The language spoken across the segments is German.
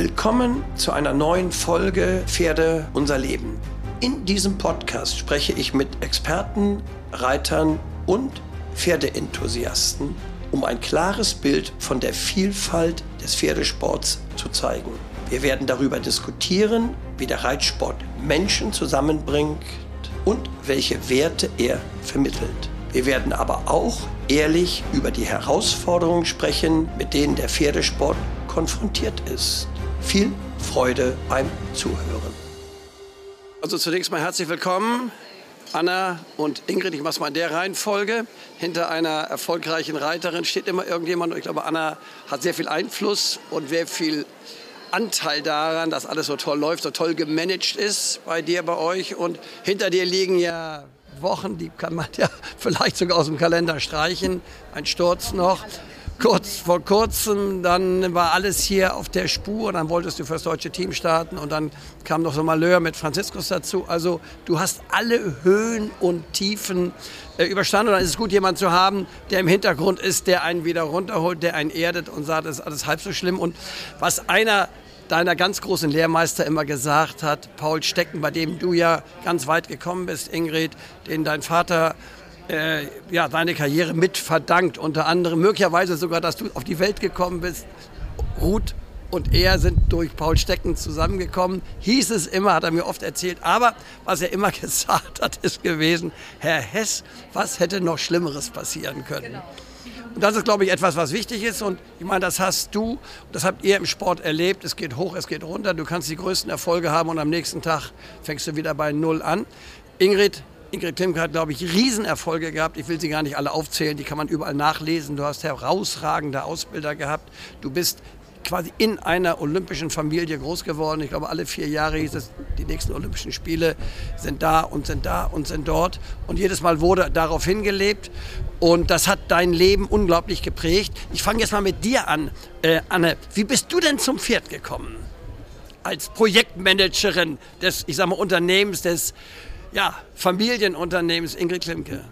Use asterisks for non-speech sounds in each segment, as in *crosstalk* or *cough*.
Willkommen zu einer neuen Folge Pferde unser Leben. In diesem Podcast spreche ich mit Experten, Reitern und Pferdeenthusiasten, um ein klares Bild von der Vielfalt des Pferdesports zu zeigen. Wir werden darüber diskutieren, wie der Reitsport Menschen zusammenbringt und welche Werte er vermittelt. Wir werden aber auch ehrlich über die Herausforderungen sprechen, mit denen der Pferdesport konfrontiert ist. Viel Freude beim Zuhören. Also zunächst mal herzlich willkommen, Anna und Ingrid. Ich mache es mal in der Reihenfolge. Hinter einer erfolgreichen Reiterin steht immer irgendjemand. Und ich glaube, Anna hat sehr viel Einfluss und sehr viel Anteil daran, dass alles so toll läuft, so toll gemanagt ist bei dir, bei euch. Und hinter dir liegen ja Wochen, die kann man *laughs* ja vielleicht sogar aus dem Kalender streichen. Ein Sturz noch. Kurz vor kurzem, dann war alles hier auf der Spur, dann wolltest du fürs deutsche Team starten und dann kam noch so Malheur mit Franziskus dazu. Also du hast alle Höhen und Tiefen äh, überstanden und dann ist es gut, jemanden zu haben, der im Hintergrund ist, der einen wieder runterholt, der einen erdet und sagt, es ist alles halb so schlimm. Und was einer deiner ganz großen Lehrmeister immer gesagt hat, Paul Stecken, bei dem du ja ganz weit gekommen bist, Ingrid, den dein Vater äh, ja, deine Karriere mit verdankt, unter anderem möglicherweise sogar, dass du auf die Welt gekommen bist. Ruth und er sind durch Paul Stecken zusammengekommen. Hieß es immer, hat er mir oft erzählt. Aber was er immer *laughs* gesagt hat, ist gewesen, Herr Hess, was hätte noch Schlimmeres passieren können? Genau. Und das ist, glaube ich, etwas, was wichtig ist. Und ich meine, das hast du, das habt ihr im Sport erlebt. Es geht hoch, es geht runter. Du kannst die größten Erfolge haben und am nächsten Tag fängst du wieder bei Null an. Ingrid, Ingrid Klimke hat, glaube ich, Riesenerfolge gehabt. Ich will sie gar nicht alle aufzählen, die kann man überall nachlesen. Du hast herausragende Ausbilder gehabt. Du bist quasi in einer olympischen Familie groß geworden. Ich glaube, alle vier Jahre hieß es, die nächsten Olympischen Spiele sind da und sind da und sind dort. Und jedes Mal wurde darauf hingelebt. Und das hat dein Leben unglaublich geprägt. Ich fange jetzt mal mit dir an. Äh, Anne, wie bist du denn zum Pferd gekommen? Als Projektmanagerin des, ich sag mal, Unternehmens, des ja, Familienunternehmens Ingrid Klimke.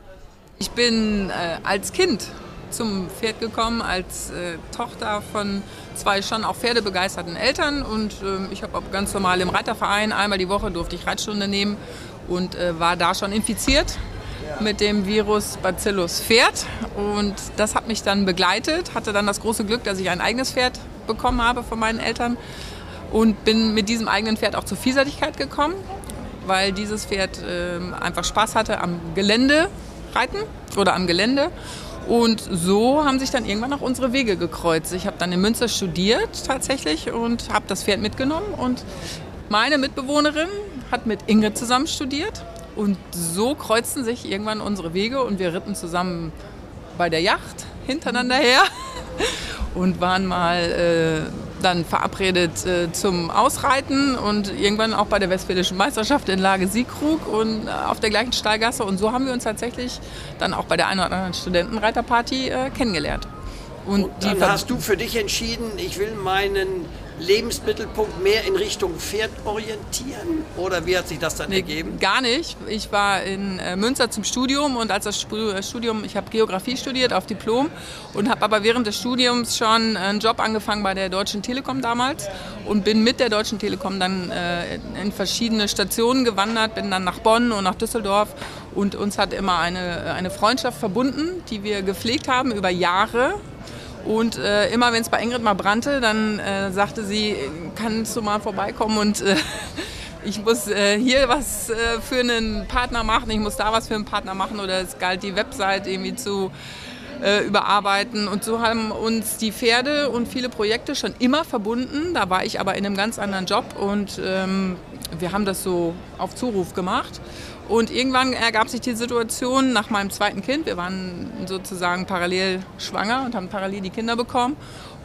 Ich bin äh, als Kind zum Pferd gekommen, als äh, Tochter von zwei schon auch pferdebegeisterten Eltern. Und äh, ich habe ganz normal im Reiterverein einmal die Woche durfte ich Reitstunde nehmen und äh, war da schon infiziert mit dem Virus Bacillus Pferd. Und das hat mich dann begleitet, hatte dann das große Glück, dass ich ein eigenes Pferd bekommen habe von meinen Eltern und bin mit diesem eigenen Pferd auch zur Vielseitigkeit gekommen, weil dieses Pferd ähm, einfach Spaß hatte am Gelände reiten oder am Gelände und so haben sich dann irgendwann auch unsere Wege gekreuzt. Ich habe dann in Münster studiert tatsächlich und habe das Pferd mitgenommen. Und meine Mitbewohnerin hat mit Ingrid zusammen studiert. Und so kreuzten sich irgendwann unsere Wege und wir ritten zusammen bei der Yacht hintereinander her *laughs* und waren mal äh, dann verabredet äh, zum Ausreiten und irgendwann auch bei der Westfälischen Meisterschaft in Lage Siegkrug und äh, auf der gleichen Stallgasse. Und so haben wir uns tatsächlich dann auch bei der einen oder anderen Studentenreiterparty äh, kennengelernt. Und, und dann hast du für dich entschieden, ich will meinen Lebensmittelpunkt mehr in Richtung Pferd orientieren? Oder wie hat sich das dann nee, ergeben? Gar nicht. Ich war in äh, Münster zum Studium und als das äh, Studium, ich habe Geografie studiert auf Diplom und habe aber während des Studiums schon einen Job angefangen bei der Deutschen Telekom damals und bin mit der Deutschen Telekom dann äh, in verschiedene Stationen gewandert, bin dann nach Bonn und nach Düsseldorf und uns hat immer eine, eine Freundschaft verbunden, die wir gepflegt haben über Jahre und äh, immer wenn es bei Ingrid mal brannte, dann äh, sagte sie, kannst du mal vorbeikommen und äh, *laughs* ich muss äh, hier was äh, für einen Partner machen, ich muss da was für einen Partner machen oder es galt die Website irgendwie zu äh, überarbeiten. Und so haben uns die Pferde und viele Projekte schon immer verbunden. Da war ich aber in einem ganz anderen Job und ähm, wir haben das so auf Zuruf gemacht. Und irgendwann ergab sich die Situation nach meinem zweiten Kind. Wir waren sozusagen parallel schwanger und haben parallel die Kinder bekommen.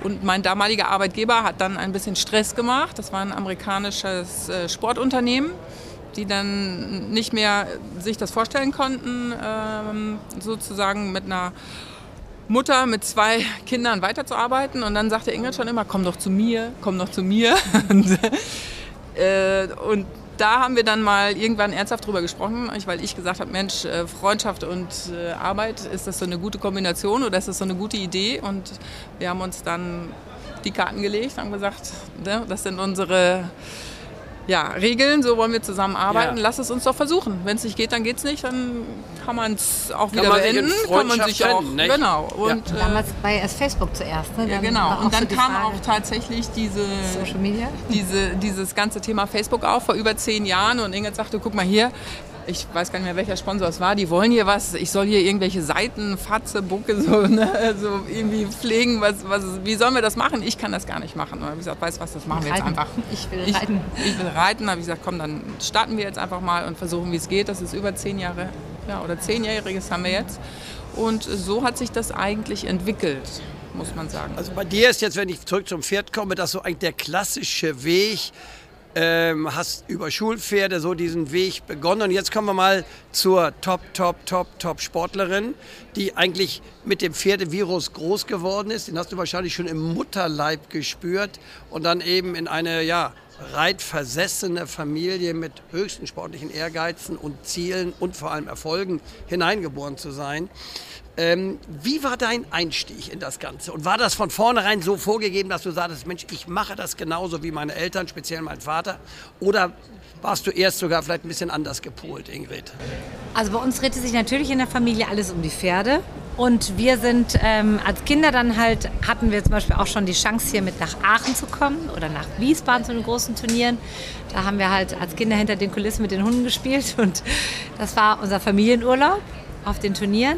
Und mein damaliger Arbeitgeber hat dann ein bisschen Stress gemacht. Das war ein amerikanisches äh, Sportunternehmen, die dann nicht mehr sich das vorstellen konnten, ähm, sozusagen mit einer Mutter mit zwei *laughs* Kindern weiterzuarbeiten. Und dann sagte Ingrid schon immer, komm doch zu mir, komm doch zu mir. *laughs* und, äh, da haben wir dann mal irgendwann ernsthaft drüber gesprochen, weil ich gesagt habe, Mensch, äh, Freundschaft und äh, Arbeit, ist das so eine gute Kombination oder ist das so eine gute Idee? Und wir haben uns dann die Karten gelegt, haben gesagt, ne, das sind unsere ja, Regeln, so wollen wir zusammenarbeiten. Ja. Lass es uns doch versuchen. Wenn es nicht geht, dann geht es nicht, dann kann man es auch wieder beenden. Kann man sich auch. Nicht? Genau. Und, ja. Damals war ja erst Facebook zuerst. Ne? Ja, genau. Und dann so kam Frage, auch tatsächlich diese, Social Media? Diese, dieses ganze Thema Facebook auf vor über zehn Jahren. Und Ingrid sagte, guck mal hier, ich weiß gar nicht mehr, welcher Sponsor es war, die wollen hier was, ich soll hier irgendwelche Seiten, Fatze, Bucke, so, ne, so irgendwie pflegen, was, was, wie sollen wir das machen? Ich kann das gar nicht machen. Und habe ich gesagt, weißt du was, das machen wir jetzt einfach. Ich will reiten. Ich, ich will reiten, habe ich gesagt, komm, dann starten wir jetzt einfach mal und versuchen, wie es geht. Das ist über zehn Jahre, ja, oder zehnjähriges haben wir jetzt. Und so hat sich das eigentlich entwickelt muss man sagen. Also bei dir ist jetzt, wenn ich zurück zum Pferd komme, das so eigentlich der klassische Weg, ähm, hast über Schulpferde so diesen Weg begonnen. Und jetzt kommen wir mal zur Top, Top, Top, Top Sportlerin, die eigentlich mit dem Pferdevirus groß geworden ist. Den hast du wahrscheinlich schon im Mutterleib gespürt und dann eben in eine, ja, reitversessene Familie mit höchsten sportlichen Ehrgeizen und Zielen und vor allem Erfolgen hineingeboren zu sein. Ähm, wie war dein Einstieg in das Ganze? Und war das von vornherein so vorgegeben, dass du sagtest, Mensch, ich mache das genauso wie meine Eltern, speziell mein Vater? Oder warst du erst sogar vielleicht ein bisschen anders gepolt, Ingrid? Also bei uns drehte sich natürlich in der Familie alles um die Pferde. Und wir sind ähm, als Kinder dann halt, hatten wir zum Beispiel auch schon die Chance, hier mit nach Aachen zu kommen oder nach Wiesbaden zu den großen Turnieren. Da haben wir halt als Kinder hinter den Kulissen mit den Hunden gespielt und das war unser Familienurlaub auf den Turnieren.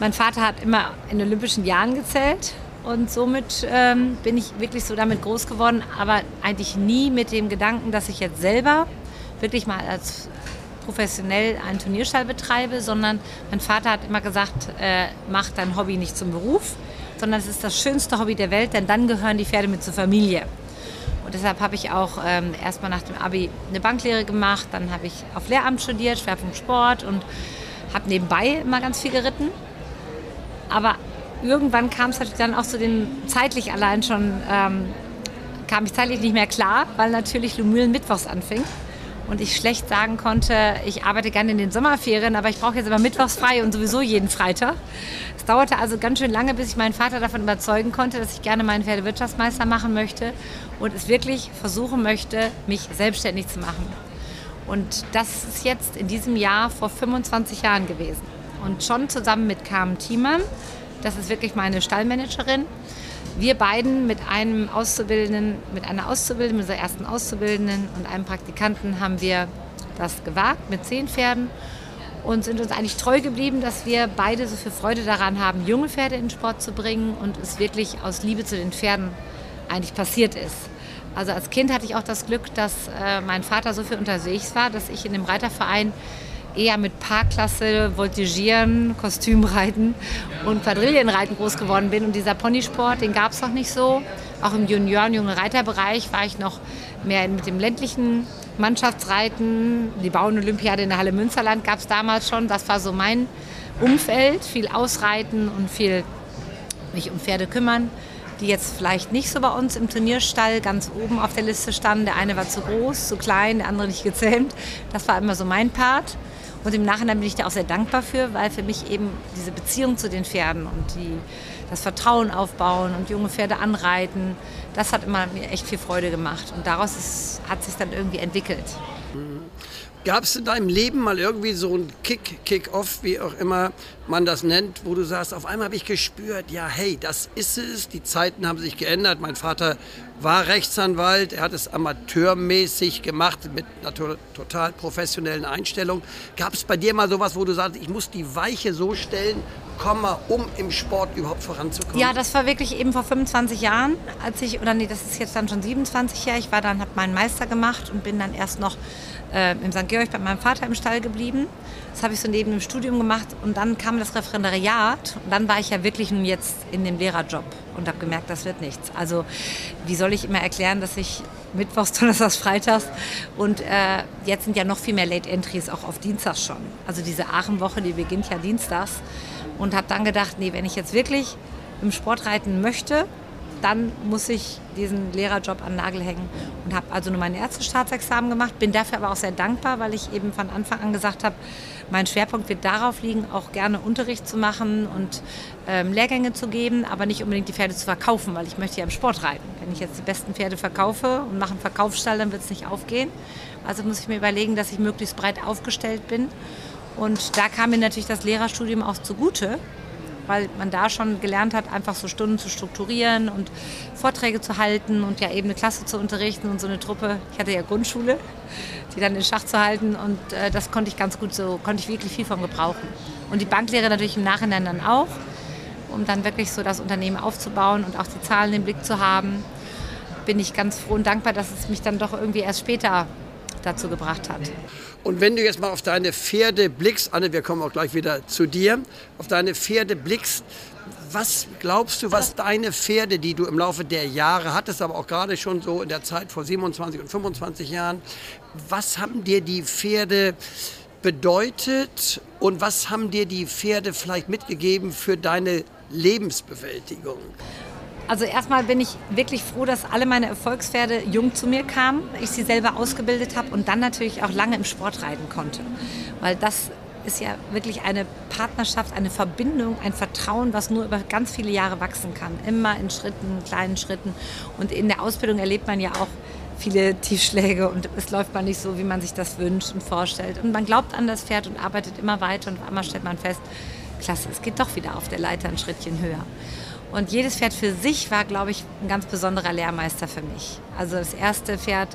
Mein Vater hat immer in Olympischen Jahren gezählt und somit ähm, bin ich wirklich so damit groß geworden, aber eigentlich nie mit dem Gedanken, dass ich jetzt selber wirklich mal als professionell einen Turnierstall betreibe, sondern mein Vater hat immer gesagt, äh, mach dein Hobby nicht zum Beruf, sondern es ist das schönste Hobby der Welt, denn dann gehören die Pferde mit zur Familie. Und deshalb habe ich auch ähm, erstmal nach dem Abi eine Banklehre gemacht, dann habe ich auf Lehramt studiert, Schwerpunkt Sport und habe nebenbei immer ganz viel geritten aber irgendwann kam es natürlich dann auch zu den zeitlich allein schon, ähm, kam ich zeitlich nicht mehr klar, weil natürlich Lumülen mittwochs anfing und ich schlecht sagen konnte, ich arbeite gerne in den Sommerferien, aber ich brauche jetzt immer mittwochs frei und sowieso jeden Freitag. Es dauerte also ganz schön lange, bis ich meinen Vater davon überzeugen konnte, dass ich gerne meinen Pferdewirtschaftsmeister machen möchte und es wirklich versuchen möchte, mich selbstständig zu machen. Und das ist jetzt in diesem Jahr vor 25 Jahren gewesen und schon zusammen mit Carmen Thiemann. Das ist wirklich meine Stallmanagerin. Wir beiden mit einem Auszubildenden, mit einer Auszubildenden, mit unserer ersten Auszubildenden und einem Praktikanten haben wir das gewagt mit zehn Pferden und sind uns eigentlich treu geblieben, dass wir beide so viel Freude daran haben, junge Pferde in den Sport zu bringen und es wirklich aus Liebe zu den Pferden eigentlich passiert ist. Also als Kind hatte ich auch das Glück, dass äh, mein Vater so viel unterwegs war, dass ich in dem Reiterverein eher mit Parkklasse, Voltigieren, Kostümreiten und Quadrillenreiten groß geworden bin. Und dieser Ponysport, den gab es noch nicht so. Auch im Junioren-, junge Reiterbereich war ich noch mehr mit dem ländlichen Mannschaftsreiten. Die Bauernolympiade in der Halle Münsterland gab es damals schon. Das war so mein Umfeld. Viel Ausreiten und viel mich um Pferde kümmern die jetzt vielleicht nicht so bei uns im Turnierstall ganz oben auf der Liste standen. Der eine war zu groß, zu klein, der andere nicht gezähmt. Das war immer so mein Part. Und im Nachhinein bin ich da auch sehr dankbar für, weil für mich eben diese Beziehung zu den Pferden und die, das Vertrauen aufbauen und junge Pferde anreiten, das hat immer mir echt viel Freude gemacht. Und daraus ist, hat sich dann irgendwie entwickelt. Gab es in deinem Leben mal irgendwie so ein Kick, Kick-Off, wie auch immer man das nennt, wo du sagst, auf einmal habe ich gespürt, ja, hey, das ist es, die Zeiten haben sich geändert. Mein Vater war Rechtsanwalt, er hat es amateurmäßig gemacht, mit einer total professionellen Einstellung. Gab es bei dir mal sowas, wo du sagst, ich muss die Weiche so stellen, Komma, um im Sport überhaupt voranzukommen? Ja, das war wirklich eben vor 25 Jahren, als ich, oder nee, das ist jetzt dann schon 27 Jahre, ich war dann, habe meinen Meister gemacht und bin dann erst noch äh, im St. Georg bei meinem Vater im Stall geblieben. Das habe ich so neben dem Studium gemacht und dann kam das Referendariat und dann war ich ja wirklich nun jetzt in dem Lehrerjob und habe gemerkt, das wird nichts. Also wie soll ich immer erklären, dass ich Mittwochs, *laughs* Donnerstags, Freitags und äh, jetzt sind ja noch viel mehr Late Entries auch auf Dienstags schon. Also diese Aachenwoche, die beginnt ja Dienstags und habe dann gedacht, nee, wenn ich jetzt wirklich im Sport reiten möchte, dann muss ich diesen Lehrerjob an den Nagel hängen und habe also nur mein erstes Staatsexamen gemacht, bin dafür aber auch sehr dankbar, weil ich eben von Anfang an gesagt habe, mein Schwerpunkt wird darauf liegen, auch gerne Unterricht zu machen und ähm, Lehrgänge zu geben, aber nicht unbedingt die Pferde zu verkaufen, weil ich möchte ja im Sport reiten. Wenn ich jetzt die besten Pferde verkaufe und mache einen Verkaufsstall, dann wird es nicht aufgehen. Also muss ich mir überlegen, dass ich möglichst breit aufgestellt bin. Und da kam mir natürlich das Lehrerstudium auch zugute, weil man da schon gelernt hat, einfach so Stunden zu strukturieren und Vorträge zu halten und ja eben eine Klasse zu unterrichten und so eine Truppe. Ich hatte ja Grundschule, die dann in Schach zu halten und äh, das konnte ich ganz gut so, konnte ich wirklich viel von gebrauchen. Und die Banklehre natürlich im Nachhinein dann auch, um dann wirklich so das Unternehmen aufzubauen und auch die Zahlen im Blick zu haben. Bin ich ganz froh und dankbar, dass es mich dann doch irgendwie erst später dazu gebracht hat. Und wenn du jetzt mal auf deine Pferde blickst, Anne, wir kommen auch gleich wieder zu dir, auf deine Pferde blickst, was glaubst du, was deine Pferde, die du im Laufe der Jahre hattest, aber auch gerade schon so in der Zeit vor 27 und 25 Jahren, was haben dir die Pferde bedeutet und was haben dir die Pferde vielleicht mitgegeben für deine Lebensbewältigung? Also erstmal bin ich wirklich froh, dass alle meine Erfolgspferde jung zu mir kamen, ich sie selber ausgebildet habe und dann natürlich auch lange im Sport reiten konnte. Weil das ist ja wirklich eine Partnerschaft, eine Verbindung, ein Vertrauen, was nur über ganz viele Jahre wachsen kann. Immer in Schritten, kleinen Schritten. Und in der Ausbildung erlebt man ja auch viele Tiefschläge und es läuft mal nicht so, wie man sich das wünscht und vorstellt. Und man glaubt an das Pferd und arbeitet immer weiter und einmal stellt man fest, klasse, es geht doch wieder auf der Leiter ein Schrittchen höher. Und jedes Pferd für sich war, glaube ich, ein ganz besonderer Lehrmeister für mich. Also das erste Pferd,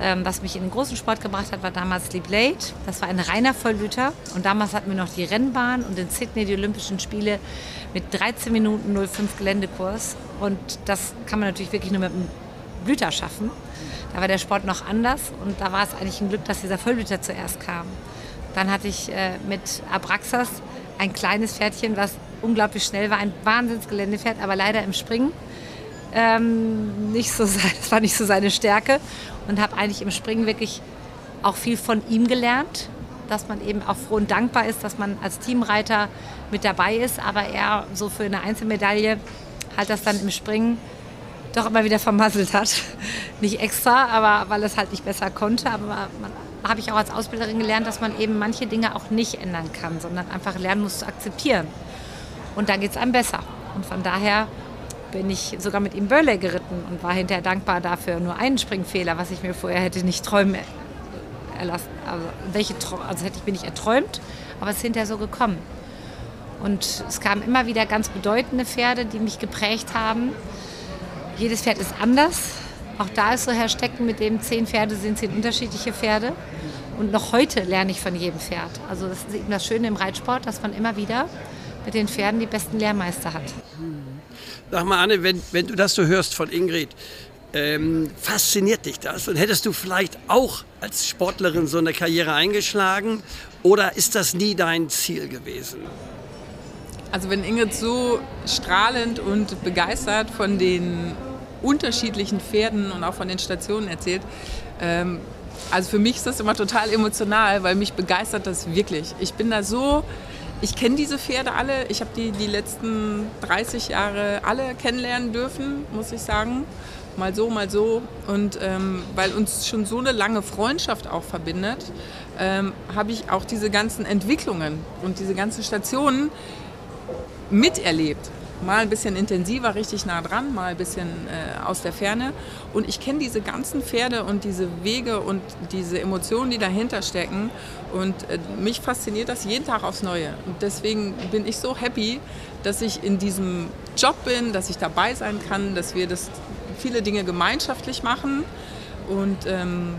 ähm, was mich in den großen Sport gebracht hat, war damals Sleep Late. Das war ein reiner Vollblüter. Und damals hatten wir noch die Rennbahn und in Sydney die Olympischen Spiele mit 13 Minuten 05 Geländekurs. Und das kann man natürlich wirklich nur mit einem Blüter schaffen. Da war der Sport noch anders und da war es eigentlich ein Glück, dass dieser Vollblüter zuerst kam. Dann hatte ich äh, mit Abraxas ein kleines Pferdchen, was unglaublich schnell war, ein Wahnsinnsgeländepferd, aber leider im Springen ähm, nicht so, *laughs* das war nicht so seine Stärke und habe eigentlich im Springen wirklich auch viel von ihm gelernt, dass man eben auch froh und dankbar ist, dass man als Teamreiter mit dabei ist, aber er so für eine Einzelmedaille halt das dann im Springen doch immer wieder vermasselt hat. *laughs* Nicht extra, aber weil es halt nicht besser konnte. Aber habe ich auch als Ausbilderin gelernt, dass man eben manche Dinge auch nicht ändern kann, sondern einfach lernen muss zu akzeptieren. Und dann geht es einem besser. Und von daher bin ich sogar mit ihm Burley geritten und war hinterher dankbar dafür. Nur einen Springfehler, was ich mir vorher hätte nicht träumen erlassen. Also, welche, also hätte ich mir nicht erträumt, aber es ist hinterher so gekommen. Und es kamen immer wieder ganz bedeutende Pferde, die mich geprägt haben. Jedes Pferd ist anders. Auch da ist so Herr Stecken, mit dem zehn Pferde sind, zehn unterschiedliche Pferde. Und noch heute lerne ich von jedem Pferd. Also das ist eben das Schöne im Reitsport, dass man immer wieder mit den Pferden die besten Lehrmeister hat. Sag mal, Anne, wenn, wenn du das so hörst von Ingrid, ähm, fasziniert dich das? Und hättest du vielleicht auch als Sportlerin so eine Karriere eingeschlagen? Oder ist das nie dein Ziel gewesen? Also wenn Ingrid so strahlend und begeistert von den unterschiedlichen Pferden und auch von den Stationen erzählt, ähm, also für mich ist das immer total emotional, weil mich begeistert das wirklich. Ich bin da so ich kenne diese Pferde alle. Ich habe die die letzten 30 Jahre alle kennenlernen dürfen, muss ich sagen. Mal so, mal so. Und ähm, weil uns schon so eine lange Freundschaft auch verbindet, ähm, habe ich auch diese ganzen Entwicklungen und diese ganzen Stationen miterlebt mal ein bisschen intensiver, richtig nah dran, mal ein bisschen äh, aus der Ferne. Und ich kenne diese ganzen Pferde und diese Wege und diese Emotionen, die dahinter stecken. Und äh, mich fasziniert das jeden Tag aufs Neue. Und deswegen bin ich so happy, dass ich in diesem Job bin, dass ich dabei sein kann, dass wir das viele Dinge gemeinschaftlich machen. Und ähm,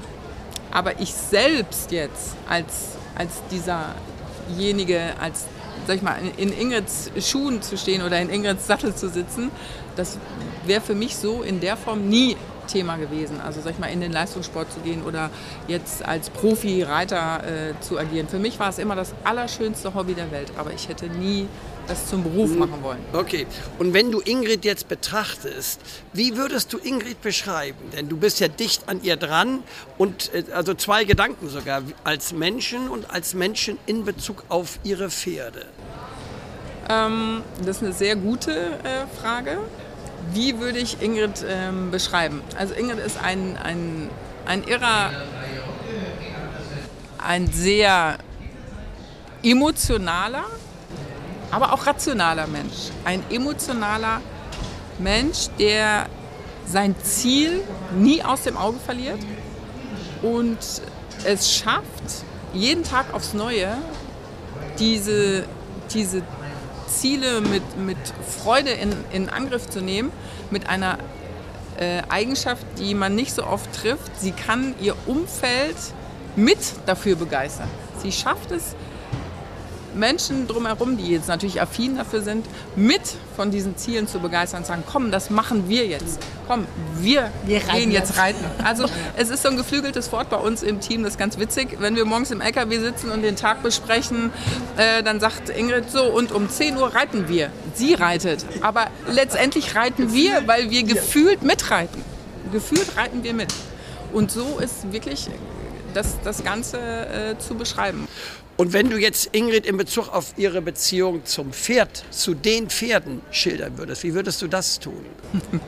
aber ich selbst jetzt als, als dieserjenige, als sag ich mal, in Ingrids Schuhen zu stehen oder in Ingrids Sattel zu sitzen, das wäre für mich so in der Form nie Thema gewesen. Also sag ich mal, in den Leistungssport zu gehen oder jetzt als Profi-Reiter äh, zu agieren. Für mich war es immer das allerschönste Hobby der Welt, aber ich hätte nie das zum Beruf mhm. machen wollen. Okay, und wenn du Ingrid jetzt betrachtest, wie würdest du Ingrid beschreiben? Denn du bist ja dicht an ihr dran und äh, also zwei Gedanken sogar, als Menschen und als Menschen in Bezug auf ihre Pferde. Ähm, das ist eine sehr gute äh, Frage Wie würde ich Ingrid ähm, beschreiben? Also Ingrid ist ein, ein, ein irrer, ein sehr emotionaler, aber auch rationaler Mensch. Ein emotionaler Mensch, der sein Ziel nie aus dem Auge verliert und es schafft, jeden Tag aufs Neue diese, diese Ziele mit, mit Freude in, in Angriff zu nehmen, mit einer äh, Eigenschaft, die man nicht so oft trifft. Sie kann ihr Umfeld mit dafür begeistern. Sie schafft es, Menschen drumherum, die jetzt natürlich affin dafür sind, mit von diesen Zielen zu begeistern und sagen, komm, das machen wir jetzt. Komm, wir, wir gehen jetzt reiten. Also *laughs* es ist so ein geflügeltes Wort bei uns im Team, das ist ganz witzig. Wenn wir morgens im LKW sitzen und den Tag besprechen, äh, dann sagt Ingrid so, und um 10 Uhr reiten wir. Sie reitet. Aber letztendlich reiten wir, weil wir gefühlt mitreiten. Gefühlt reiten wir mit. Und so ist wirklich das, das Ganze äh, zu beschreiben. Und wenn du jetzt Ingrid in Bezug auf ihre Beziehung zum Pferd, zu den Pferden schildern würdest, wie würdest du das tun? *laughs*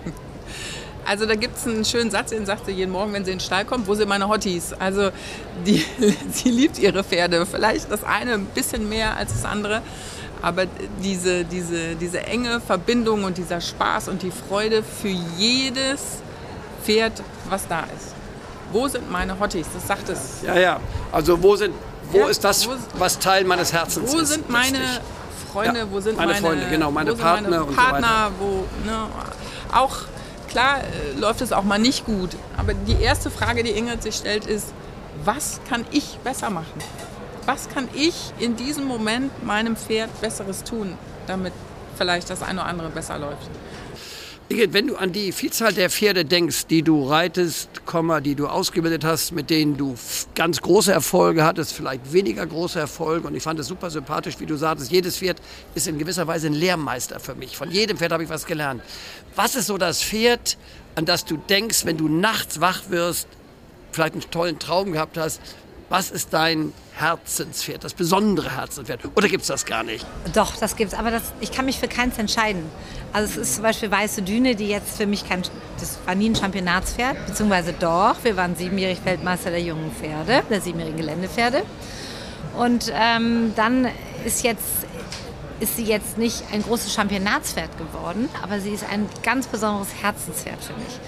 Also da gibt es einen schönen Satz, den sagt sie jeden Morgen, wenn sie in den Stall kommt, wo sind meine Hotties? Also die, *laughs* sie liebt ihre Pferde, vielleicht das eine ein bisschen mehr als das andere, aber diese, diese, diese enge Verbindung und dieser Spaß und die Freude für jedes Pferd, was da ist. Wo sind meine Hotties? Das sagt es. Ja, ja. Also wo sind wo ist das, wo, was Teil meines Herzens ist? Wo sind meine letztlich? Freunde, wo sind meine, meine Freunde, genau, meine Partner meine und Partner, so wo, ne, auch, klar äh, läuft es auch mal nicht gut, aber die erste Frage, die Ingrid sich stellt, ist, was kann ich besser machen? Was kann ich in diesem Moment meinem Pferd Besseres tun, damit vielleicht das eine oder andere besser läuft? Wenn du an die Vielzahl der Pferde denkst, die du reitest, die du ausgebildet hast, mit denen du ganz große Erfolge hattest, vielleicht weniger große Erfolge, und ich fand es super sympathisch, wie du sagtest, jedes Pferd ist in gewisser Weise ein Lehrmeister für mich. Von jedem Pferd habe ich was gelernt. Was ist so das Pferd, an das du denkst, wenn du nachts wach wirst, vielleicht einen tollen Traum gehabt hast, was ist dein Herzenspferd, das besondere Herzenspferd? Oder gibt es das gar nicht? Doch, das gibt es, aber das, ich kann mich für keins entscheiden. Also es ist zum Beispiel Weiße Düne, die jetzt für mich kein, das war nie ein Championatspferd, beziehungsweise doch, wir waren siebenjährig Weltmeister der jungen Pferde, der siebenjährigen Geländepferde. Und ähm, dann ist jetzt ist sie jetzt nicht ein großes Championatspferd geworden, aber sie ist ein ganz besonderes Herzenspferd für mich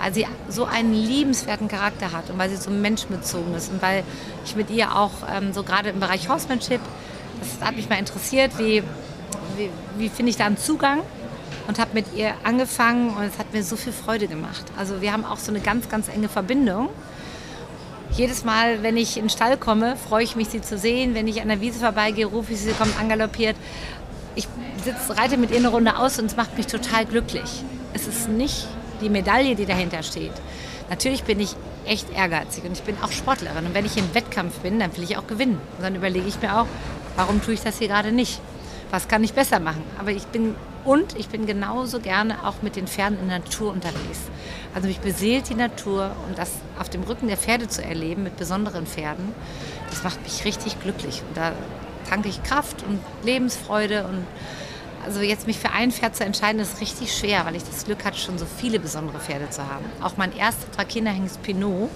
weil sie so einen liebenswerten Charakter hat und weil sie so menschenbezogen ist und weil ich mit ihr auch ähm, so gerade im Bereich Horsemanship, das hat mich mal interessiert, wie, wie, wie finde ich da einen Zugang und habe mit ihr angefangen und es hat mir so viel Freude gemacht. Also wir haben auch so eine ganz, ganz enge Verbindung. Jedes Mal, wenn ich in den Stall komme, freue ich mich, sie zu sehen. Wenn ich an der Wiese vorbeigehe, rufe ich sie, sie kommt angaloppiert. Ich sitze, reite mit ihr eine Runde aus und es macht mich total glücklich. Es ist nicht die Medaille, die dahinter steht. Natürlich bin ich echt ehrgeizig und ich bin auch Sportlerin. Und wenn ich im Wettkampf bin, dann will ich auch gewinnen. Und dann überlege ich mir auch, warum tue ich das hier gerade nicht? Was kann ich besser machen? Aber ich bin und ich bin genauso gerne auch mit den Pferden in der Natur unterwegs. Also mich beseelt die Natur und das auf dem Rücken der Pferde zu erleben mit besonderen Pferden, das macht mich richtig glücklich. Und da tanke ich Kraft und Lebensfreude und also jetzt mich für ein Pferd zu entscheiden, ist richtig schwer, weil ich das Glück hatte, schon so viele besondere Pferde zu haben. Auch mein erster Trakehnerhengst Pinot.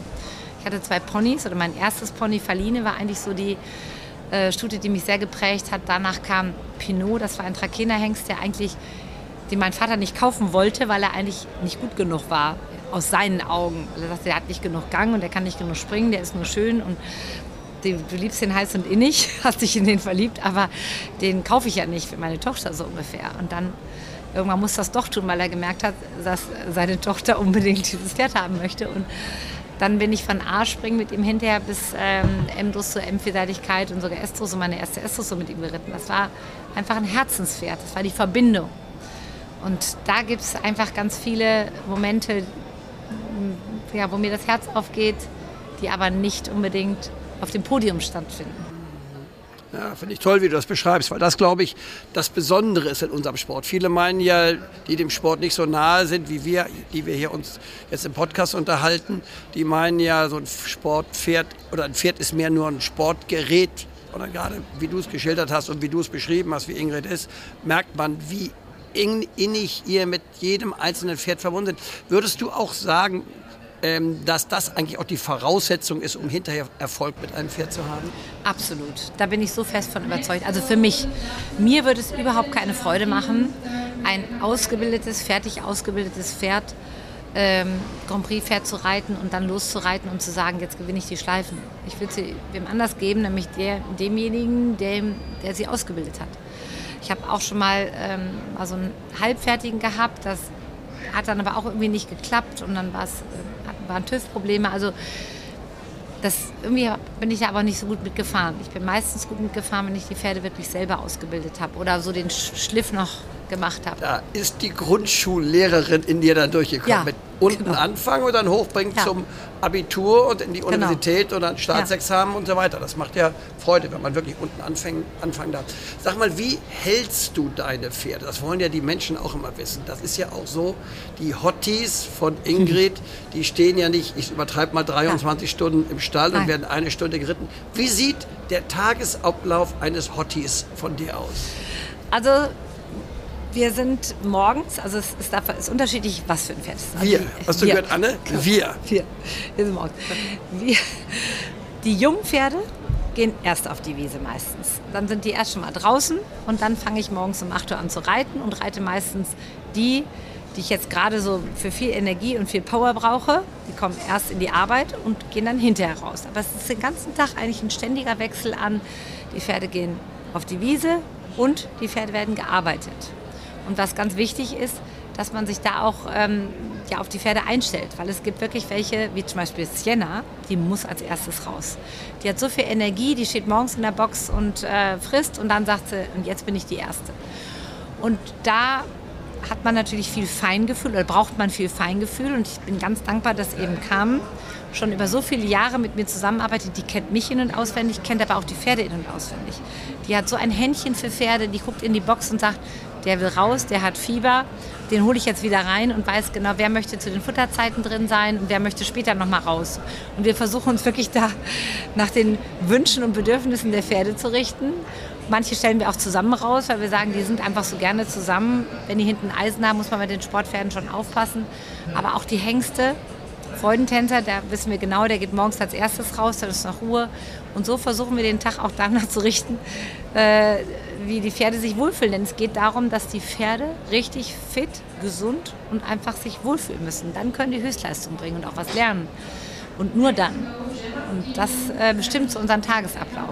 Ich hatte zwei Ponys oder mein erstes Pony Faline war eigentlich so die äh, Stute, die mich sehr geprägt hat. Danach kam Pinot, das war ein Trakehnerhengst, der eigentlich, den mein Vater nicht kaufen wollte, weil er eigentlich nicht gut genug war aus seinen Augen. Er sagte, der hat nicht genug Gang und der kann nicht genug springen, der ist nur schön und du liebst den heiß und innig, *laughs* hast dich in den verliebt, aber den kaufe ich ja nicht für meine Tochter so ungefähr. Und dann irgendwann muss das doch tun, weil er gemerkt hat, dass seine Tochter unbedingt dieses Pferd haben möchte. Und dann bin ich von A-Springen mit ihm hinterher bis ähm, M-Drus zur M-Vielseitigkeit und sogar S-Drus und meine erste so mit ihm geritten. Das war einfach ein Herzenspferd, das war die Verbindung. Und da gibt es einfach ganz viele Momente, ja, wo mir das Herz aufgeht, die aber nicht unbedingt auf dem Podium stattfinden. Ja, finde ich toll, wie du das beschreibst, weil das, glaube ich, das Besondere ist in unserem Sport. Viele meinen ja, die dem Sport nicht so nahe sind, wie wir, die wir hier uns jetzt im Podcast unterhalten, die meinen ja, so ein Sportpferd oder ein Pferd ist mehr nur ein Sportgerät. Oder gerade wie du es geschildert hast und wie du es beschrieben hast, wie Ingrid ist, merkt man, wie innig ihr mit jedem einzelnen Pferd verbunden sind. Würdest du auch sagen, dass das eigentlich auch die Voraussetzung ist, um hinterher Erfolg mit einem Pferd zu haben? Absolut. Da bin ich so fest von überzeugt. Also für mich, mir würde es überhaupt keine Freude machen, ein ausgebildetes, fertig ausgebildetes Pferd ähm, Grand Prix-Pferd zu reiten und dann loszureiten und zu sagen, jetzt gewinne ich die Schleifen. Ich würde sie wem anders geben, nämlich der, demjenigen, dem, der sie ausgebildet hat. Ich habe auch schon mal ähm, also einen Halbfertigen gehabt, das hat dann aber auch irgendwie nicht geklappt und dann war es äh, waren TÜV-Probleme. Also das, irgendwie bin ich ja aber nicht so gut mitgefahren. Ich bin meistens gut mitgefahren, wenn ich die Pferde wirklich selber ausgebildet habe oder so den Schliff noch gemacht habe. Da ist die Grundschullehrerin in dir dann durchgekommen. Ja, mit unten genau. anfangen und dann hochbringen ja. zum Abitur und in die genau. Universität genau. oder ein Staatsexamen ja. und so weiter. Das macht ja Freude, wenn man wirklich unten anfangen, anfangen darf. Sag mal, wie hältst du deine Pferde? Das wollen ja die Menschen auch immer wissen. Das ist ja auch so, die Hotties von Ingrid, die stehen ja nicht, ich übertreibe mal 23 Stunden im Stall Nein. und werden eine Stunde geritten. Wie sieht der Tagesablauf eines Hotties von dir aus? Also wir sind morgens, also es ist, es ist unterschiedlich, was für ein Pferd es ist. Also wir. Hast du wir. gehört, Anne? Wir. Wir. Wir sind morgens. Wir. Die jungen Pferde gehen erst auf die Wiese meistens. Dann sind die erst schon mal draußen und dann fange ich morgens um 8 Uhr an zu reiten und reite meistens die, die ich jetzt gerade so für viel Energie und viel Power brauche. Die kommen erst in die Arbeit und gehen dann hinterher raus. Aber es ist den ganzen Tag eigentlich ein ständiger Wechsel an. Die Pferde gehen auf die Wiese und die Pferde werden gearbeitet. Und was ganz wichtig ist, dass man sich da auch ähm, ja, auf die Pferde einstellt. Weil es gibt wirklich welche, wie zum Beispiel Sienna, die muss als erstes raus. Die hat so viel Energie, die steht morgens in der Box und äh, frisst und dann sagt sie, und jetzt bin ich die Erste. Und da hat man natürlich viel Feingefühl oder braucht man viel Feingefühl. Und ich bin ganz dankbar, dass eben kam, schon über so viele Jahre mit mir zusammenarbeitet. Die kennt mich in- und auswendig, kennt aber auch die Pferde in- und auswendig. Die hat so ein Händchen für Pferde, die guckt in die Box und sagt, der will raus, der hat Fieber, den hole ich jetzt wieder rein und weiß genau, wer möchte zu den Futterzeiten drin sein und wer möchte später noch mal raus. Und wir versuchen uns wirklich da nach den Wünschen und Bedürfnissen der Pferde zu richten. Manche stellen wir auch zusammen raus, weil wir sagen, die sind einfach so gerne zusammen. Wenn die hinten Eisen haben, muss man mit den Sportpferden schon aufpassen. Aber auch die Hengste, Freudentänzer, da wissen wir genau, der geht morgens als erstes raus, da ist noch Ruhe. Und so versuchen wir den Tag auch danach zu richten, äh, wie die Pferde sich wohlfühlen. Denn es geht darum, dass die Pferde richtig fit, gesund und einfach sich wohlfühlen müssen. Dann können die Höchstleistung bringen und auch was lernen. Und nur dann. Und das äh, bestimmt so unseren Tagesablauf.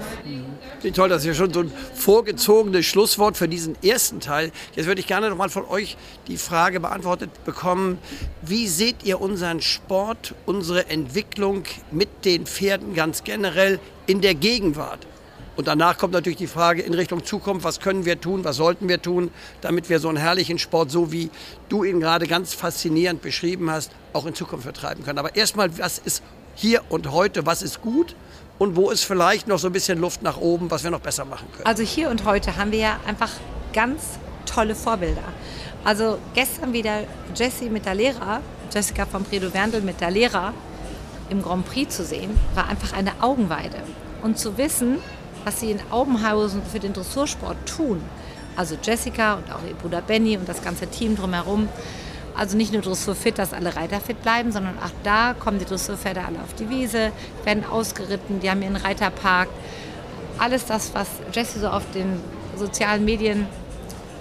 Wie toll, das ist ja schon so ein vorgezogenes Schlusswort für diesen ersten Teil. Jetzt würde ich gerne noch mal von euch die Frage beantwortet bekommen, wie seht ihr unseren Sport, unsere Entwicklung mit den Pferden ganz generell in der Gegenwart? Und danach kommt natürlich die Frage in Richtung Zukunft, was können wir tun, was sollten wir tun, damit wir so einen herrlichen Sport, so wie du ihn gerade ganz faszinierend beschrieben hast, auch in Zukunft vertreiben können. Aber erstmal, was ist hier und heute, was ist gut und wo ist vielleicht noch so ein bisschen Luft nach oben, was wir noch besser machen können? Also hier und heute haben wir ja einfach ganz tolle Vorbilder. Also gestern wieder Jessie mit der Lehrer, Jessica von Predo Werndl mit der Lehrer im Grand Prix zu sehen, war einfach eine Augenweide. Und zu wissen, was sie in Aubenhausen für den Dressursport tun. Also Jessica und auch ihr Bruder Benny und das ganze Team drumherum. Also nicht nur Dressurfit, dass alle Reiter fit bleiben, sondern auch da kommen die Dressurpferde alle auf die Wiese, werden ausgeritten, die haben ihren Reiterpark. Alles das, was Jessie so auf den sozialen Medien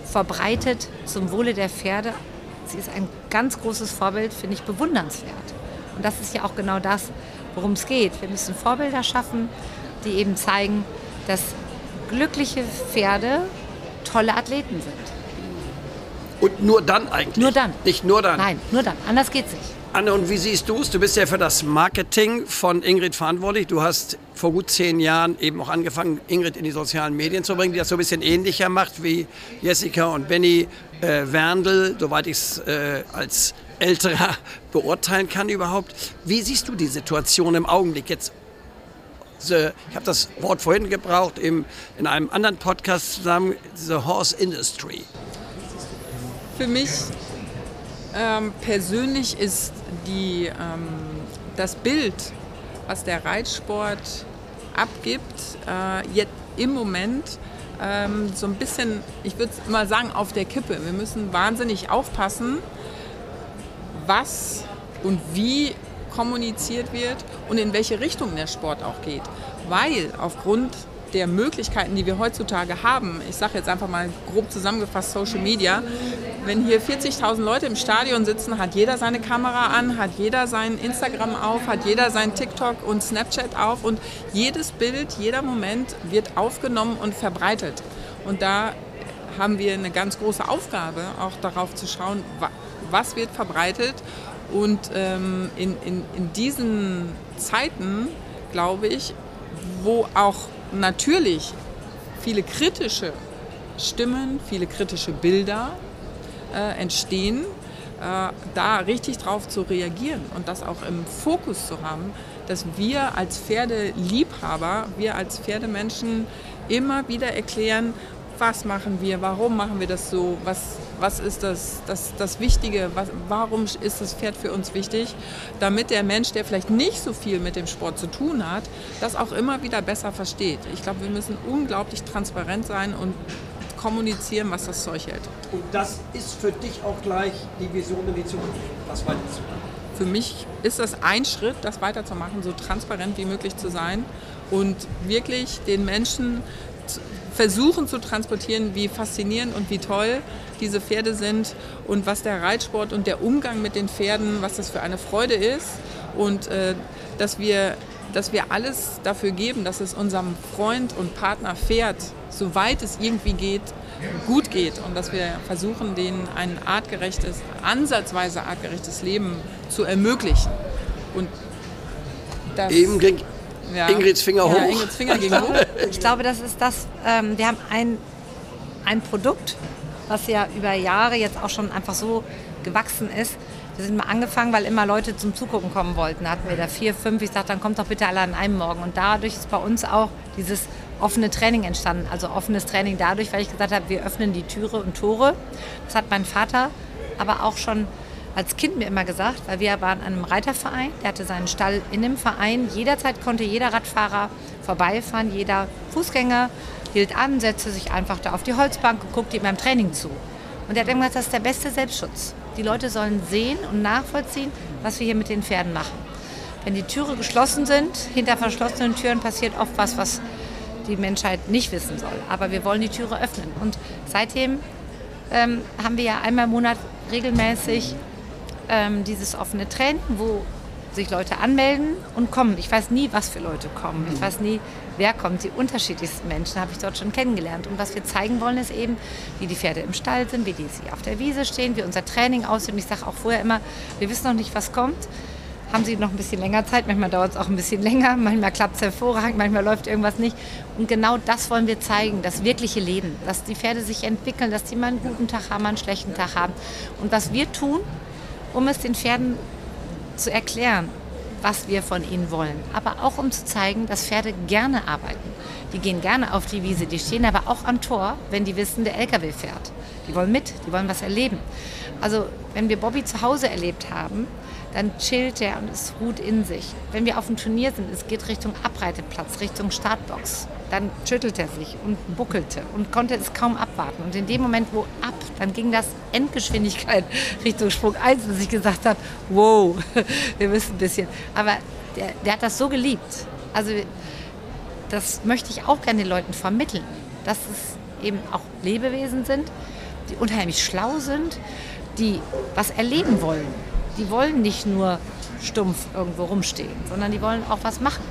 verbreitet zum Wohle der Pferde. Sie ist ein ganz großes Vorbild, finde ich bewundernswert. Und das ist ja auch genau das, worum es geht. Wir müssen Vorbilder schaffen, die eben zeigen, dass glückliche Pferde tolle Athleten sind. Und nur dann eigentlich? Nur dann. Nicht nur dann? Nein, nur dann. Anders geht's nicht. Anne, und wie siehst du es? Du bist ja für das Marketing von Ingrid verantwortlich. Du hast vor gut zehn Jahren eben auch angefangen, Ingrid in die sozialen Medien zu bringen, die das so ein bisschen ähnlicher macht wie Jessica und Benny äh, Werndl, soweit ich es äh, als Älterer *laughs* beurteilen kann überhaupt. Wie siehst du die Situation im Augenblick jetzt the, ich habe das Wort vorhin gebraucht im, in einem anderen Podcast zusammen, the horse industry. Für mich ähm, persönlich ist die, ähm, das Bild, was der Reitsport abgibt, äh, jetzt im Moment ähm, so ein bisschen, ich würde mal sagen, auf der Kippe. Wir müssen wahnsinnig aufpassen, was und wie kommuniziert wird und in welche Richtung der Sport auch geht. Weil aufgrund der Möglichkeiten, die wir heutzutage haben, ich sage jetzt einfach mal grob zusammengefasst Social Media, wenn hier 40.000 Leute im Stadion sitzen, hat jeder seine Kamera an, hat jeder sein Instagram auf, hat jeder sein TikTok und Snapchat auf und jedes Bild, jeder Moment wird aufgenommen und verbreitet. Und da haben wir eine ganz große Aufgabe, auch darauf zu schauen, was wird verbreitet. Und ähm, in, in, in diesen Zeiten, glaube ich, wo auch natürlich viele kritische Stimmen, viele kritische Bilder äh, entstehen, äh, da richtig drauf zu reagieren und das auch im Fokus zu haben, dass wir als Pferdeliebhaber, wir als Pferdemenschen immer wieder erklären, was machen wir, warum machen wir das so, was, was ist das, das, das Wichtige, was, warum ist das Pferd für uns wichtig, damit der Mensch, der vielleicht nicht so viel mit dem Sport zu tun hat, das auch immer wieder besser versteht. Ich glaube, wir müssen unglaublich transparent sein und kommunizieren, was das Zeug hält. Und das ist für dich auch gleich die Vision in die Zukunft, das weiterzumachen? Für mich ist das ein Schritt, das weiterzumachen, so transparent wie möglich zu sein und wirklich den Menschen versuchen zu transportieren, wie faszinierend und wie toll diese Pferde sind und was der Reitsport und der Umgang mit den Pferden, was das für eine Freude ist und äh, dass, wir, dass wir alles dafür geben, dass es unserem Freund und Partner Pferd, soweit es irgendwie geht, gut geht und dass wir versuchen, denen ein artgerechtes, ansatzweise artgerechtes Leben zu ermöglichen. Und das, Eben ja. Ingrids Finger hoch. Ja, Ingrids Finger ging hoch. Ich glaube, das ist das, ähm, wir haben ein, ein Produkt, was ja über Jahre jetzt auch schon einfach so gewachsen ist. Wir sind mal angefangen, weil immer Leute zum Zugucken kommen wollten. Da hatten wir da vier, fünf. Ich sagte, dann kommt doch bitte alle an einem Morgen. Und dadurch ist bei uns auch dieses offene Training entstanden. Also offenes Training dadurch, weil ich gesagt habe, wir öffnen die Türe und Tore. Das hat mein Vater aber auch schon als Kind mir immer gesagt, weil wir waren an einem Reiterverein, der hatte seinen Stall in dem Verein. Jederzeit konnte jeder Radfahrer vorbeifahren, jeder Fußgänger hielt an, setzte sich einfach da auf die Holzbank und guckte ihm beim Training zu. Und er hat immer gesagt, das ist der beste Selbstschutz. Die Leute sollen sehen und nachvollziehen, was wir hier mit den Pferden machen. Wenn die Türen geschlossen sind, hinter verschlossenen Türen passiert oft was, was die Menschheit nicht wissen soll. Aber wir wollen die Türe öffnen. Und seitdem ähm, haben wir ja einmal im Monat regelmäßig ähm, dieses offene Training, wo sich Leute anmelden und kommen. Ich weiß nie, was für Leute kommen. Ich weiß nie, wer kommt. Die unterschiedlichsten Menschen habe ich dort schon kennengelernt. Und was wir zeigen wollen, ist eben, wie die Pferde im Stall sind, wie die sie auf der Wiese stehen, wie unser Training aussieht. Und ich sage auch vorher immer, wir wissen noch nicht, was kommt. Haben sie noch ein bisschen länger Zeit, manchmal dauert es auch ein bisschen *laughs* länger, manchmal klappt es hervorragend, manchmal läuft irgendwas nicht. Und genau das wollen wir zeigen, das wirkliche Leben, dass die Pferde sich entwickeln, dass die mal einen guten Tag haben, mal einen schlechten Tag haben. Und was wir tun, um es den Pferden zu erklären, was wir von ihnen wollen. Aber auch um zu zeigen, dass Pferde gerne arbeiten. Die gehen gerne auf die Wiese, die stehen aber auch am Tor, wenn die wissen, der LKW fährt. Die wollen mit, die wollen was erleben. Also wenn wir Bobby zu Hause erlebt haben, dann chillt er und es ruht in sich. Wenn wir auf dem Turnier sind, es geht Richtung Abreiteplatz, Richtung Startbox, dann schüttelt er sich und buckelte und konnte es kaum abwarten. Und in dem Moment, wo ab, dann ging das Endgeschwindigkeit *laughs* Richtung Sprung 1, dass ich gesagt habe, wow, *laughs* wir müssen ein bisschen. Aber der, der hat das so geliebt. Also das möchte ich auch gerne den Leuten vermitteln, dass es eben auch Lebewesen sind, die unheimlich schlau sind, die was erleben wollen. Die wollen nicht nur stumpf irgendwo rumstehen, sondern die wollen auch was machen.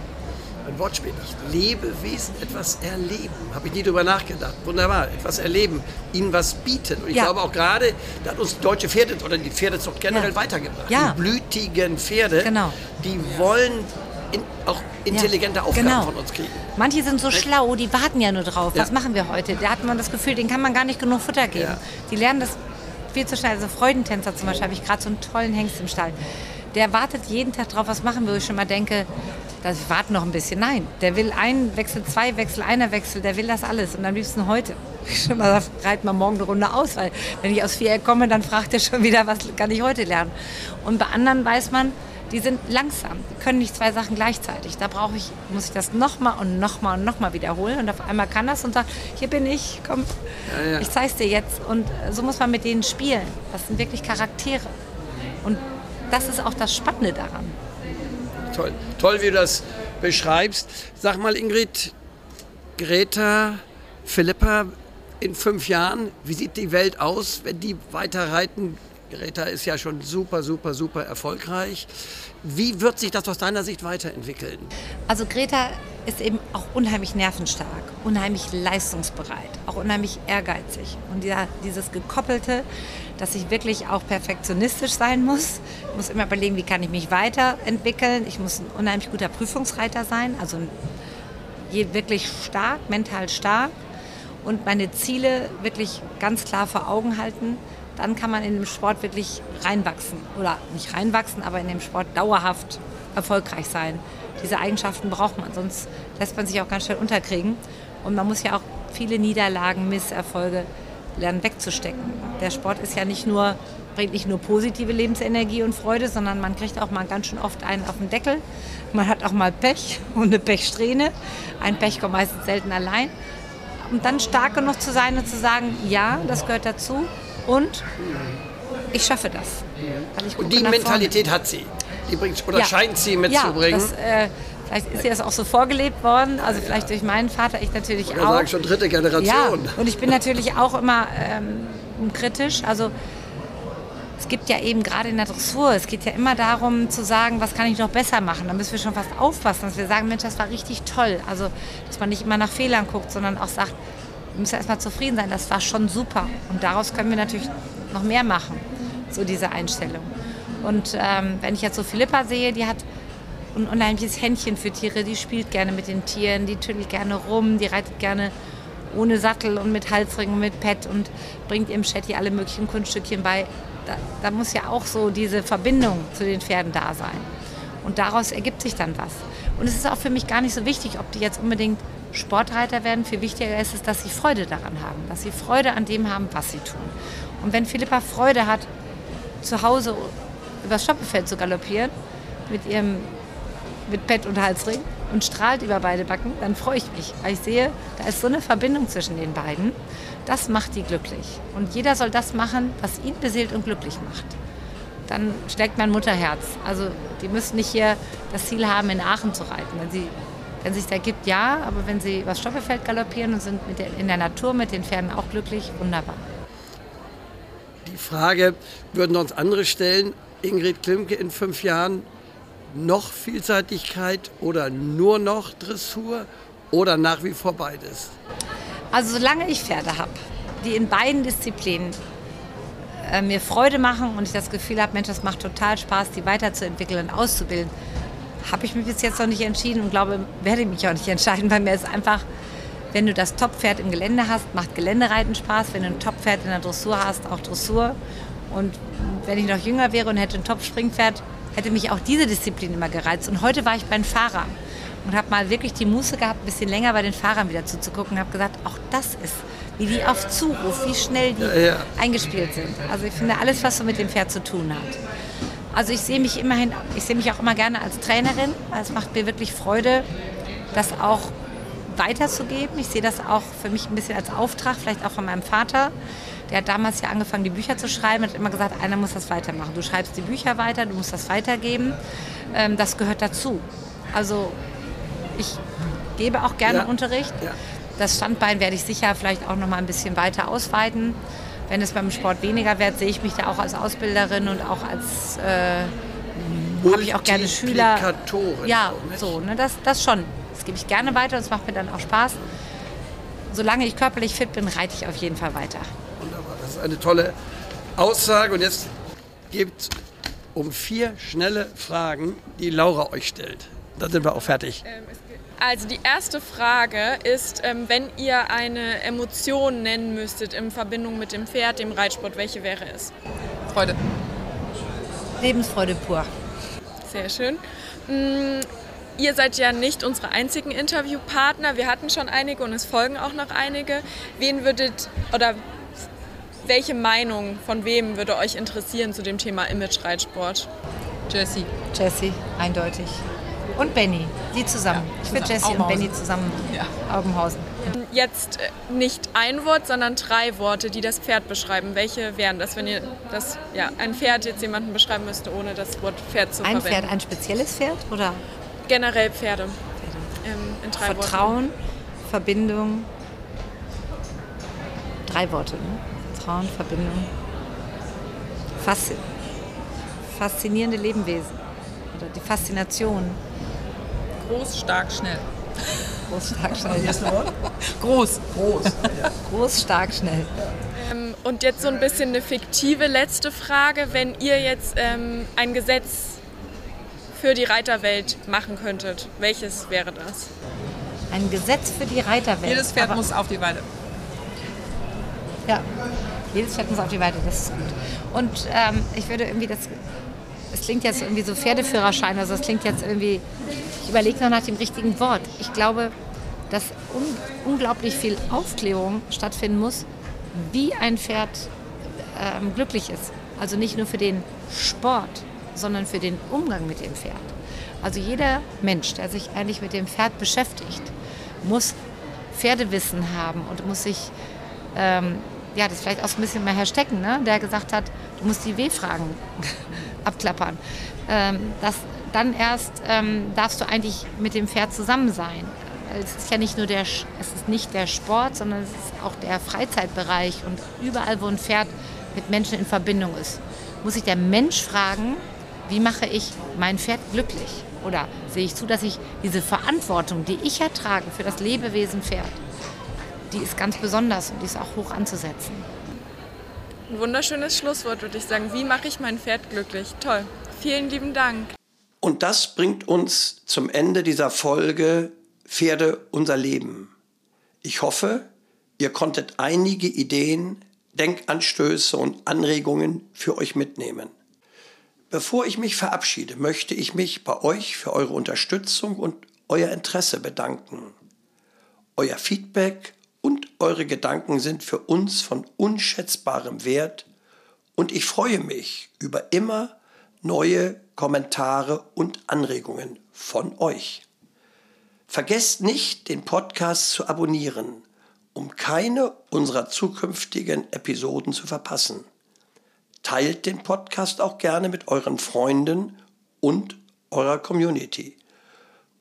Ein Wortspiel. Ich Lebewesen etwas erleben. Habe ich nie drüber nachgedacht. Wunderbar. Etwas erleben. Ihnen was bieten. Und ich ja. glaube auch gerade, da hat uns die deutsche Pferde oder die Pferdezucht generell ja. weitergebracht. Ja. Die blütigen Pferde, genau. die wollen in, auch intelligente Aufgaben genau. von uns kriegen. Manche sind so schlau, die warten ja nur drauf. Was machen wir heute? Da hat man das Gefühl, denen kann man gar nicht genug Futter geben. Die lernen das viel zu schnell. Also Freudentänzer zum Beispiel habe ich gerade so einen tollen Hengst im Stall. Der wartet jeden Tag drauf, was machen wir, wo ich schon mal denke, dass ich warte noch ein bisschen. Nein, der will einen Wechsel, zwei Wechsel, einer Wechsel, der will das alles und am liebsten heute. *laughs* Ich schon mal reit mal morgen eine Runde aus, weil wenn ich aus Viereck komme, dann fragt er schon wieder, was kann ich heute lernen. Und bei anderen weiß man, die sind langsam, die können nicht zwei Sachen gleichzeitig. Da brauche ich, muss ich das nochmal und nochmal und nochmal wiederholen. Und auf einmal kann das und sagt, hier bin ich, komm, ja, ja. ich zeig's dir jetzt. Und so muss man mit denen spielen. Das sind wirklich Charaktere. Und das ist auch das Spannende daran. Toll, toll, wie du das beschreibst. Sag mal, Ingrid, Greta, Philippa, in fünf Jahren, wie sieht die Welt aus, wenn die weiter reiten? Greta ist ja schon super, super, super erfolgreich. Wie wird sich das aus deiner Sicht weiterentwickeln? Also Greta ist eben auch unheimlich nervenstark, unheimlich leistungsbereit, auch unheimlich ehrgeizig. Und ja, dieses Gekoppelte, dass ich wirklich auch perfektionistisch sein muss. Ich muss immer überlegen, wie kann ich mich weiterentwickeln. Ich muss ein unheimlich guter Prüfungsreiter sein, also wirklich stark, mental stark und meine Ziele wirklich ganz klar vor Augen halten dann kann man in dem Sport wirklich reinwachsen. Oder nicht reinwachsen, aber in dem Sport dauerhaft erfolgreich sein. Diese Eigenschaften braucht man, sonst lässt man sich auch ganz schnell unterkriegen. Und man muss ja auch viele Niederlagen, Misserfolge lernen wegzustecken. Der Sport ist ja nicht nur, bringt nicht nur positive Lebensenergie und Freude, sondern man kriegt auch mal ganz schön oft einen auf den Deckel. Man hat auch mal Pech *laughs* und eine Pechsträhne. Ein Pech kommt meistens selten allein. Und dann stark genug zu sein und zu sagen, ja, das gehört dazu und ich schaffe das. und die Mentalität hat sie. Die bringt, oder ja. scheint sie mitzubringen. Ja, das, äh, vielleicht ist ihr das auch so vorgelebt worden. Also vielleicht durch meinen Vater, ich natürlich oder auch. Sagen schon dritte Generation. Ja, und ich bin natürlich auch immer ähm, kritisch. Also es gibt ja eben gerade in der Dressur, es geht ja immer darum zu sagen, was kann ich noch besser machen. Da müssen wir schon fast aufpassen, dass wir sagen, Mensch, das war richtig toll. Also, dass man nicht immer nach Fehlern guckt, sondern auch sagt, wir müssen erstmal zufrieden sein, das war schon super. Und daraus können wir natürlich noch mehr machen, so diese Einstellung. Und ähm, wenn ich jetzt so Philippa sehe, die hat ein unheimliches Händchen für Tiere, die spielt gerne mit den Tieren, die tüttelt gerne rum, die reitet gerne ohne Sattel und mit Halsring und mit Pet und bringt ihrem Chatty alle möglichen Kunststückchen bei. Da, da muss ja auch so diese Verbindung zu den Pferden da sein. Und daraus ergibt sich dann was. Und es ist auch für mich gar nicht so wichtig, ob die jetzt unbedingt Sportreiter werden. Viel wichtiger ist es, dass sie Freude daran haben, dass sie Freude an dem haben, was sie tun. Und wenn Philippa Freude hat, zu Hause übers Stoppelfeld zu galoppieren, mit ihrem mit Pet und Halsring und strahlt über beide Backen, dann freue ich mich, weil ich sehe, da ist so eine Verbindung zwischen den beiden. Das macht die glücklich. Und jeder soll das machen, was ihn beseelt und glücklich macht. Dann stärkt mein Mutterherz. Also die müssen nicht hier das Ziel haben, in Aachen zu reiten. Wenn sie wenn es sich ergibt, ja, aber wenn sie übers Stoppelfeld galoppieren und sind der, in der Natur mit den Pferden auch glücklich, wunderbar. Die Frage würden uns andere stellen, Ingrid Klimke in fünf Jahren, noch Vielseitigkeit oder nur noch Dressur oder nach wie vor beides? Also solange ich Pferde habe, die in beiden Disziplinen äh, mir Freude machen und ich das Gefühl habe, Mensch, das macht total Spaß, die weiterzuentwickeln und auszubilden, habe ich mich bis jetzt noch nicht entschieden und glaube, werde ich mich auch nicht entscheiden, weil mir ist einfach, wenn du das Top-Pferd im Gelände hast, macht Geländereiten Spaß. Wenn du ein Top-Pferd in der Dressur hast, auch Dressur. Und wenn ich noch jünger wäre und hätte ein Top-Springpferd, hätte mich auch diese Disziplin immer gereizt. Und heute war ich bei den Fahrern und habe mal wirklich die Muße gehabt, ein bisschen länger bei den Fahrern wieder zuzugucken und habe gesagt, auch das ist, wie die auf Zuruf, wie schnell die ja, ja. eingespielt sind. Also ich finde alles, was so mit dem Pferd zu tun hat. Also ich sehe mich immerhin, ich sehe mich auch immer gerne als Trainerin. Es macht mir wirklich Freude, das auch weiterzugeben. Ich sehe das auch für mich ein bisschen als Auftrag, vielleicht auch von meinem Vater. Der hat damals ja angefangen, die Bücher zu schreiben und hat immer gesagt, einer muss das weitermachen. Du schreibst die Bücher weiter, du musst das weitergeben. Ähm, das gehört dazu. Also ich gebe auch gerne ja. Unterricht. Ja. Das Standbein werde ich sicher vielleicht auch noch mal ein bisschen weiter ausweiten. Wenn es beim Sport weniger wird, sehe ich mich da auch als Ausbilderin und auch als äh, habe ich auch gerne Schüler. Ja, so, ne, das, das schon. Das gebe ich gerne weiter und es macht mir dann auch Spaß. Solange ich körperlich fit bin, reite ich auf jeden Fall weiter. Wunderbar, das ist eine tolle Aussage. Und jetzt gibt es um vier schnelle Fragen, die Laura euch stellt. Dann sind wir auch fertig. Ähm, also die erste Frage ist, ähm, wenn ihr eine Emotion nennen müsstet in Verbindung mit dem Pferd, dem Reitsport, welche wäre es? Freude. Lebensfreude pur. Sehr schön. Ihr seid ja nicht unsere einzigen Interviewpartner. Wir hatten schon einige und es folgen auch noch einige. Wen würdet oder welche Meinung von wem würde euch interessieren zu dem Thema Image-Reitsport? Jessie. Jessie, eindeutig. Und Benny, die zusammen. Ja, ich würde zusammen. Jessie und. Benny zusammen Ja. Augenhausen. Jetzt äh, nicht ein Wort, sondern drei Worte, die das Pferd beschreiben. Welche wären das, wenn ihr das, ja, ein Pferd jetzt jemanden beschreiben müsste, ohne das Wort Pferd zu Ein verwenden? Pferd, ein spezielles Pferd oder Generell Pferde. Ähm, in drei Worten. Vertrauen, Verbindung. Drei Worte, ne? Vertrauen, Verbindung. Faszi faszinierende Lebewesen. Oder die Faszination. Groß, stark, schnell. Groß, stark, schnell. Groß. Groß, stark, schnell. Ähm, und jetzt so ein bisschen eine fiktive letzte Frage. Wenn ihr jetzt ähm, ein Gesetz für die Reiterwelt machen könntet, welches wäre das? Ein Gesetz für die Reiterwelt. Jedes Pferd Aber- muss auf die Weide. Ja, jedes Pferd muss auf die Weide, das ist gut. Und ähm, ich würde irgendwie das, es klingt jetzt irgendwie so Pferdeführerschein, also es klingt jetzt irgendwie, ich überlege noch nach dem richtigen Wort. Ich glaube, dass un unglaublich viel Aufklärung stattfinden muss, wie ein Pferd ähm, glücklich ist. Also nicht nur für den Sport, sondern für den Umgang mit dem Pferd. Also jeder Mensch, der sich eigentlich mit dem Pferd beschäftigt, muss Pferdewissen haben und muss sich ähm, ja, das vielleicht auch ein bisschen mehr Herr Stecken, ne? der gesagt hat, du musst die W-Fragen *laughs* abklappern. Ähm, das, dann erst ähm, darfst du eigentlich mit dem Pferd zusammen sein. Es ist ja nicht nur der, es ist nicht der Sport, sondern es ist auch der Freizeitbereich und überall, wo ein Pferd mit Menschen in Verbindung ist, muss sich der Mensch fragen, wie mache ich mein Pferd glücklich? Oder sehe ich zu, dass ich diese Verantwortung, die ich ertrage für das Lebewesen Pferd, die ist ganz besonders und die ist auch hoch anzusetzen. Ein wunderschönes Schlusswort, würde ich sagen. Wie mache ich mein Pferd glücklich? Toll. Vielen lieben Dank. Und das bringt uns zum Ende dieser Folge Pferde unser Leben. Ich hoffe, ihr konntet einige Ideen, Denkanstöße und Anregungen für euch mitnehmen. Bevor ich mich verabschiede, möchte ich mich bei euch für eure Unterstützung und euer Interesse bedanken. Euer Feedback und eure Gedanken sind für uns von unschätzbarem Wert und ich freue mich über immer neue Kommentare und Anregungen von euch. Vergesst nicht, den Podcast zu abonnieren, um keine unserer zukünftigen Episoden zu verpassen. Teilt den Podcast auch gerne mit euren Freunden und eurer Community,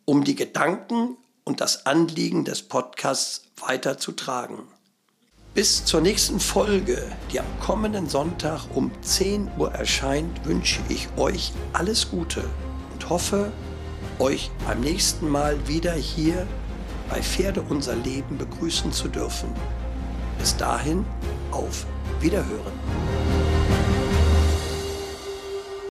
um die Gedanken und das Anliegen des Podcasts weiterzutragen. Bis zur nächsten Folge, die am kommenden Sonntag um 10 Uhr erscheint, wünsche ich euch alles Gute und hoffe, euch beim nächsten Mal wieder hier bei Pferde unser Leben begrüßen zu dürfen. Bis dahin, auf Wiederhören.